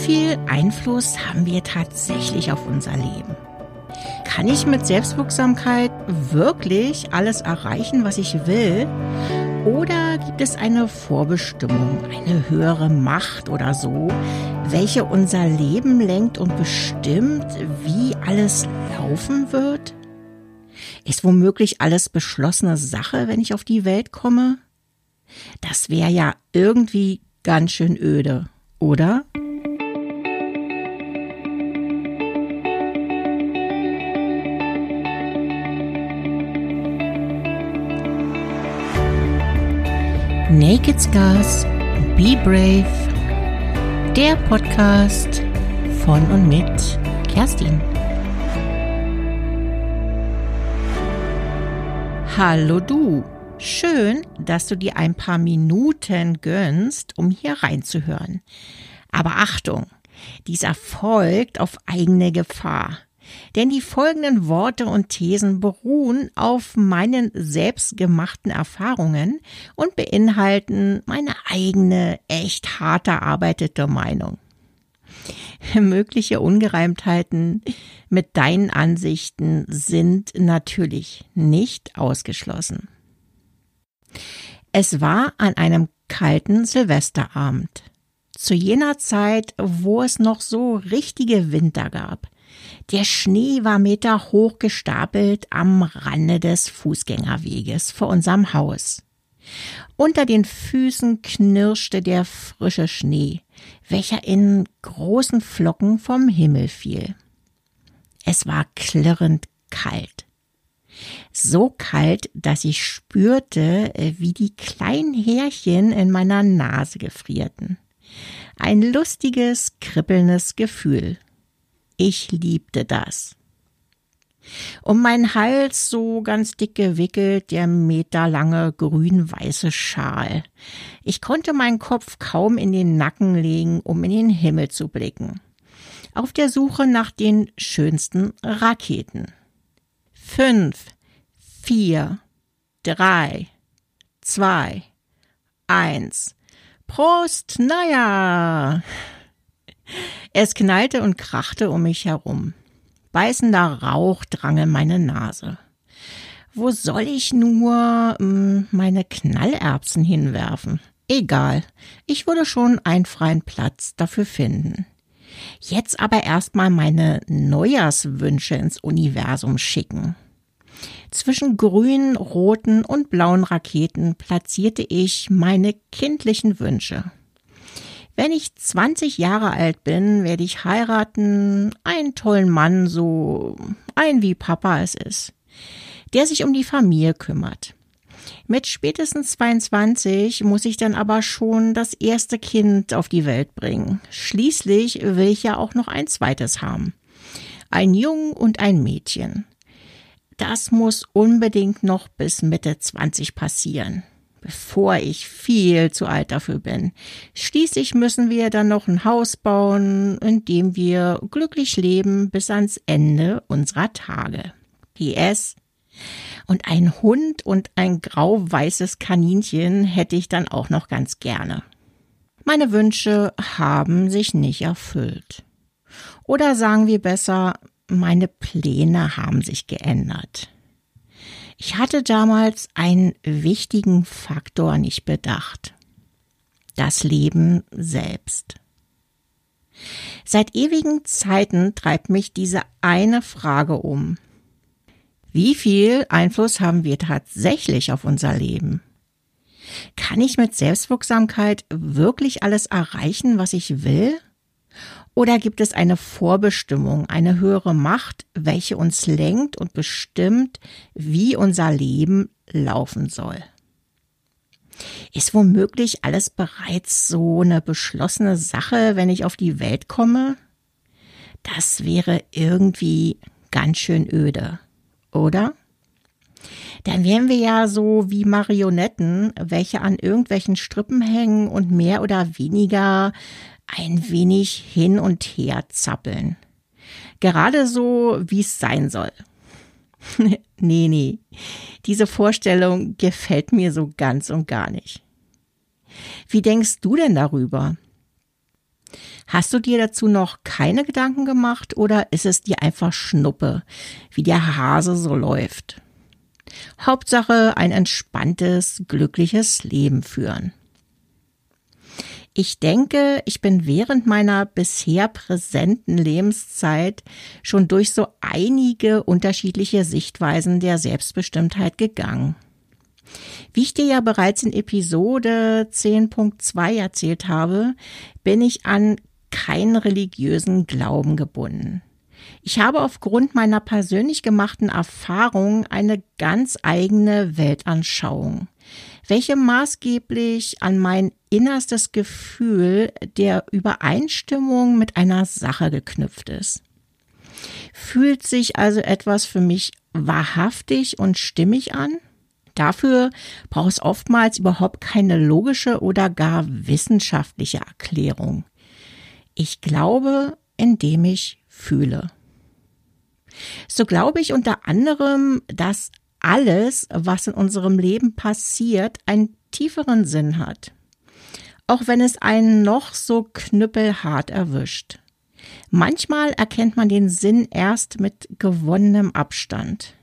viel Einfluss haben wir tatsächlich auf unser Leben? Kann ich mit Selbstwirksamkeit wirklich alles erreichen, was ich will? Oder gibt es eine Vorbestimmung, eine höhere Macht oder so, welche unser Leben lenkt und bestimmt, wie alles laufen wird? Ist womöglich alles beschlossene Sache, wenn ich auf die Welt komme? Das wäre ja irgendwie ganz schön öde, oder? Naked Scars, Be Brave, der Podcast von und mit Kerstin. Hallo du, schön, dass du dir ein paar Minuten gönnst, um hier reinzuhören. Aber Achtung, dies erfolgt auf eigene Gefahr. Denn die folgenden Worte und Thesen beruhen auf meinen selbstgemachten Erfahrungen und beinhalten meine eigene, echt hart erarbeitete Meinung. Mögliche Ungereimtheiten mit deinen Ansichten sind natürlich nicht ausgeschlossen. Es war an einem kalten Silvesterabend. Zu jener Zeit, wo es noch so richtige Winter gab. Der Schnee war Meter hoch gestapelt am Rande des Fußgängerweges vor unserem Haus. Unter den Füßen knirschte der frische Schnee, welcher in großen Flocken vom Himmel fiel. Es war klirrend kalt. So kalt, dass ich spürte, wie die kleinen Härchen in meiner Nase gefrierten. Ein lustiges, kribbelndes Gefühl. Ich liebte das. Um meinen Hals so ganz dick gewickelt der meterlange grün-weiße Schal. Ich konnte meinen Kopf kaum in den Nacken legen, um in den Himmel zu blicken. Auf der Suche nach den schönsten Raketen. Fünf, vier, drei, zwei, eins. Prost, naja! Es knallte und krachte um mich herum. Beißender Rauch drang in meine Nase. Wo soll ich nur hm, meine Knallerbsen hinwerfen? Egal, ich würde schon einen freien Platz dafür finden. Jetzt aber erstmal meine Neujahrswünsche ins Universum schicken. Zwischen grünen, roten und blauen Raketen platzierte ich meine kindlichen Wünsche. Wenn ich 20 Jahre alt bin, werde ich heiraten, einen tollen Mann, so ein wie Papa es ist, der sich um die Familie kümmert. Mit spätestens 22 muss ich dann aber schon das erste Kind auf die Welt bringen. Schließlich will ich ja auch noch ein zweites haben. Ein Jungen und ein Mädchen. Das muss unbedingt noch bis Mitte 20 passieren bevor ich viel zu alt dafür bin. Schließlich müssen wir dann noch ein Haus bauen, in dem wir glücklich leben bis ans Ende unserer Tage. PS. Und ein Hund und ein grau-weißes Kaninchen hätte ich dann auch noch ganz gerne. Meine Wünsche haben sich nicht erfüllt. Oder sagen wir besser, meine Pläne haben sich geändert. Ich hatte damals einen wichtigen Faktor nicht bedacht. Das Leben selbst. Seit ewigen Zeiten treibt mich diese eine Frage um. Wie viel Einfluss haben wir tatsächlich auf unser Leben? Kann ich mit Selbstwirksamkeit wirklich alles erreichen, was ich will? Oder gibt es eine Vorbestimmung, eine höhere Macht, welche uns lenkt und bestimmt, wie unser Leben laufen soll? Ist womöglich alles bereits so eine beschlossene Sache, wenn ich auf die Welt komme? Das wäre irgendwie ganz schön öde, oder? Dann wären wir ja so wie Marionetten, welche an irgendwelchen Strippen hängen und mehr oder weniger ein wenig hin und her zappeln. Gerade so, wie es sein soll. nee, nee. Diese Vorstellung gefällt mir so ganz und gar nicht. Wie denkst du denn darüber? Hast du dir dazu noch keine Gedanken gemacht oder ist es dir einfach Schnuppe, wie der Hase so läuft? Hauptsache ein entspanntes, glückliches Leben führen. Ich denke, ich bin während meiner bisher präsenten Lebenszeit schon durch so einige unterschiedliche Sichtweisen der Selbstbestimmtheit gegangen. Wie ich dir ja bereits in Episode 10.2 erzählt habe, bin ich an keinen religiösen Glauben gebunden. Ich habe aufgrund meiner persönlich gemachten Erfahrung eine ganz eigene Weltanschauung, welche maßgeblich an mein innerstes Gefühl der Übereinstimmung mit einer Sache geknüpft ist. Fühlt sich also etwas für mich wahrhaftig und stimmig an? Dafür braucht es oftmals überhaupt keine logische oder gar wissenschaftliche Erklärung. Ich glaube, indem ich fühle. So glaube ich unter anderem, dass alles, was in unserem Leben passiert, einen tieferen Sinn hat. Auch wenn es einen noch so knüppelhart erwischt. Manchmal erkennt man den Sinn erst mit gewonnenem Abstand.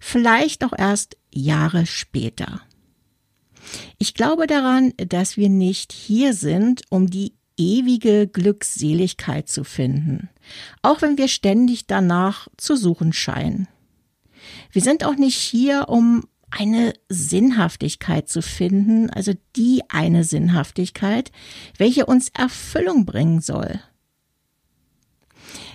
Vielleicht auch erst Jahre später. Ich glaube daran, dass wir nicht hier sind, um die ewige Glückseligkeit zu finden, auch wenn wir ständig danach zu suchen scheinen. Wir sind auch nicht hier, um eine Sinnhaftigkeit zu finden, also die eine Sinnhaftigkeit, welche uns Erfüllung bringen soll.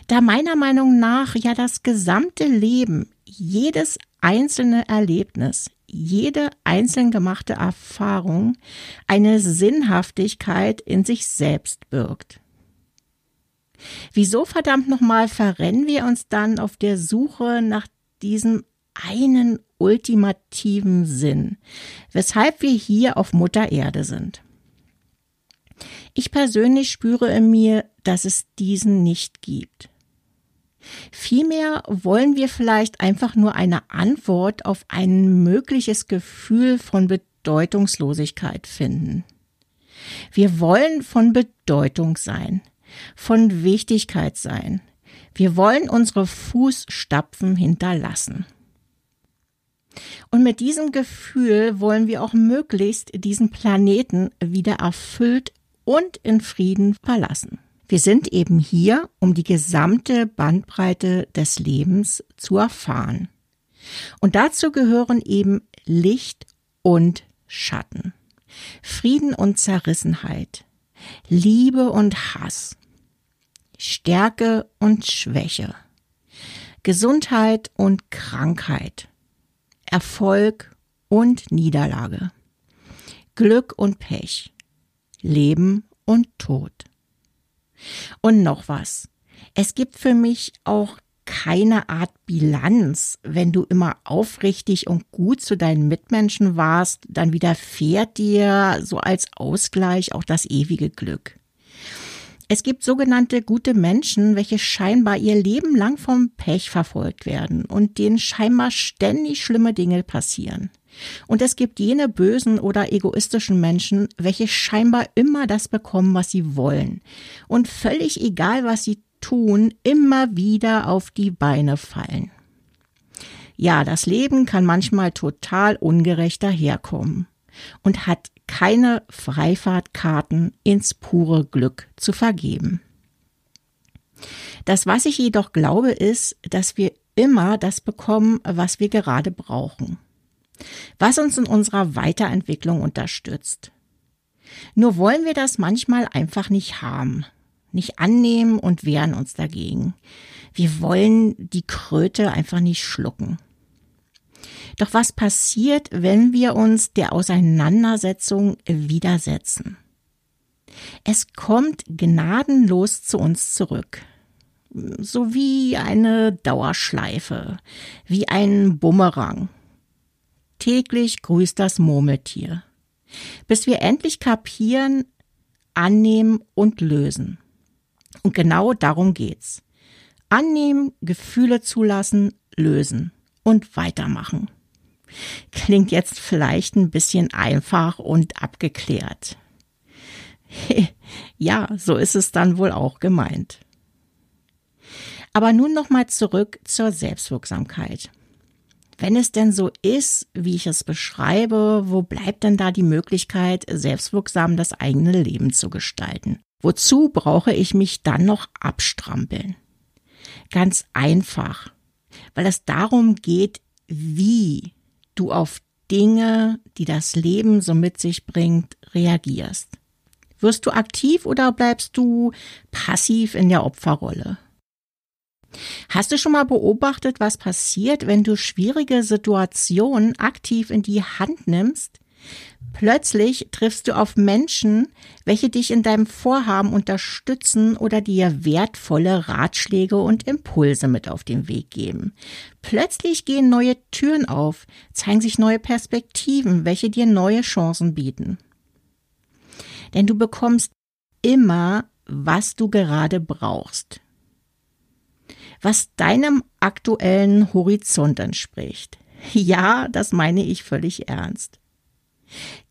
Da meiner Meinung nach ja das gesamte Leben, jedes einzelne Erlebnis, jede einzeln gemachte Erfahrung eine Sinnhaftigkeit in sich selbst birgt. Wieso verdammt nochmal verrennen wir uns dann auf der Suche nach diesem einen ultimativen Sinn, weshalb wir hier auf Mutter Erde sind? Ich persönlich spüre in mir, dass es diesen nicht gibt. Vielmehr wollen wir vielleicht einfach nur eine Antwort auf ein mögliches Gefühl von Bedeutungslosigkeit finden. Wir wollen von Bedeutung sein, von Wichtigkeit sein. Wir wollen unsere Fußstapfen hinterlassen. Und mit diesem Gefühl wollen wir auch möglichst diesen Planeten wieder erfüllt und in Frieden verlassen. Wir sind eben hier, um die gesamte Bandbreite des Lebens zu erfahren. Und dazu gehören eben Licht und Schatten, Frieden und Zerrissenheit, Liebe und Hass, Stärke und Schwäche, Gesundheit und Krankheit, Erfolg und Niederlage, Glück und Pech, Leben und Tod. Und noch was. Es gibt für mich auch keine Art Bilanz. Wenn du immer aufrichtig und gut zu deinen Mitmenschen warst, dann widerfährt dir so als Ausgleich auch das ewige Glück. Es gibt sogenannte gute Menschen, welche scheinbar ihr Leben lang vom Pech verfolgt werden und denen scheinbar ständig schlimme Dinge passieren. Und es gibt jene bösen oder egoistischen Menschen, welche scheinbar immer das bekommen, was sie wollen. Und völlig egal, was sie tun, immer wieder auf die Beine fallen. Ja, das Leben kann manchmal total ungerecht daherkommen und hat keine Freifahrtkarten ins pure Glück zu vergeben. Das, was ich jedoch glaube, ist, dass wir immer das bekommen, was wir gerade brauchen was uns in unserer Weiterentwicklung unterstützt. Nur wollen wir das manchmal einfach nicht haben, nicht annehmen und wehren uns dagegen. Wir wollen die Kröte einfach nicht schlucken. Doch was passiert, wenn wir uns der Auseinandersetzung widersetzen? Es kommt gnadenlos zu uns zurück. So wie eine Dauerschleife, wie ein Bumerang. Täglich grüßt das Murmeltier. Bis wir endlich kapieren, annehmen und lösen. Und genau darum geht's. Annehmen, Gefühle zulassen, lösen und weitermachen. Klingt jetzt vielleicht ein bisschen einfach und abgeklärt. ja, so ist es dann wohl auch gemeint. Aber nun nochmal zurück zur Selbstwirksamkeit. Wenn es denn so ist, wie ich es beschreibe, wo bleibt denn da die Möglichkeit, selbstwirksam das eigene Leben zu gestalten? Wozu brauche ich mich dann noch abstrampeln? Ganz einfach, weil es darum geht, wie du auf Dinge, die das Leben so mit sich bringt, reagierst. Wirst du aktiv oder bleibst du passiv in der Opferrolle? Hast du schon mal beobachtet, was passiert, wenn du schwierige Situationen aktiv in die Hand nimmst? Plötzlich triffst du auf Menschen, welche dich in deinem Vorhaben unterstützen oder dir wertvolle Ratschläge und Impulse mit auf den Weg geben. Plötzlich gehen neue Türen auf, zeigen sich neue Perspektiven, welche dir neue Chancen bieten. Denn du bekommst immer, was du gerade brauchst was deinem aktuellen Horizont entspricht. Ja, das meine ich völlig ernst.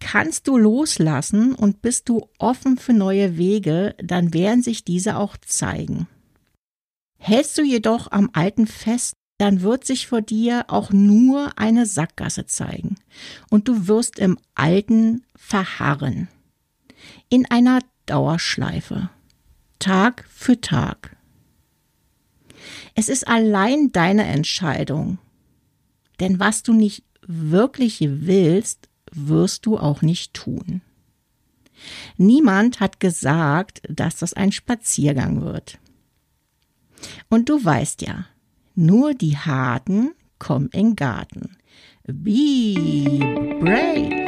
Kannst du loslassen und bist du offen für neue Wege, dann werden sich diese auch zeigen. Hältst du jedoch am Alten fest, dann wird sich vor dir auch nur eine Sackgasse zeigen und du wirst im Alten verharren. In einer Dauerschleife. Tag für Tag. Es ist allein deine Entscheidung. Denn was du nicht wirklich willst, wirst du auch nicht tun. Niemand hat gesagt, dass das ein Spaziergang wird. Und du weißt ja, nur die Harten kommen in Garten. Be brave.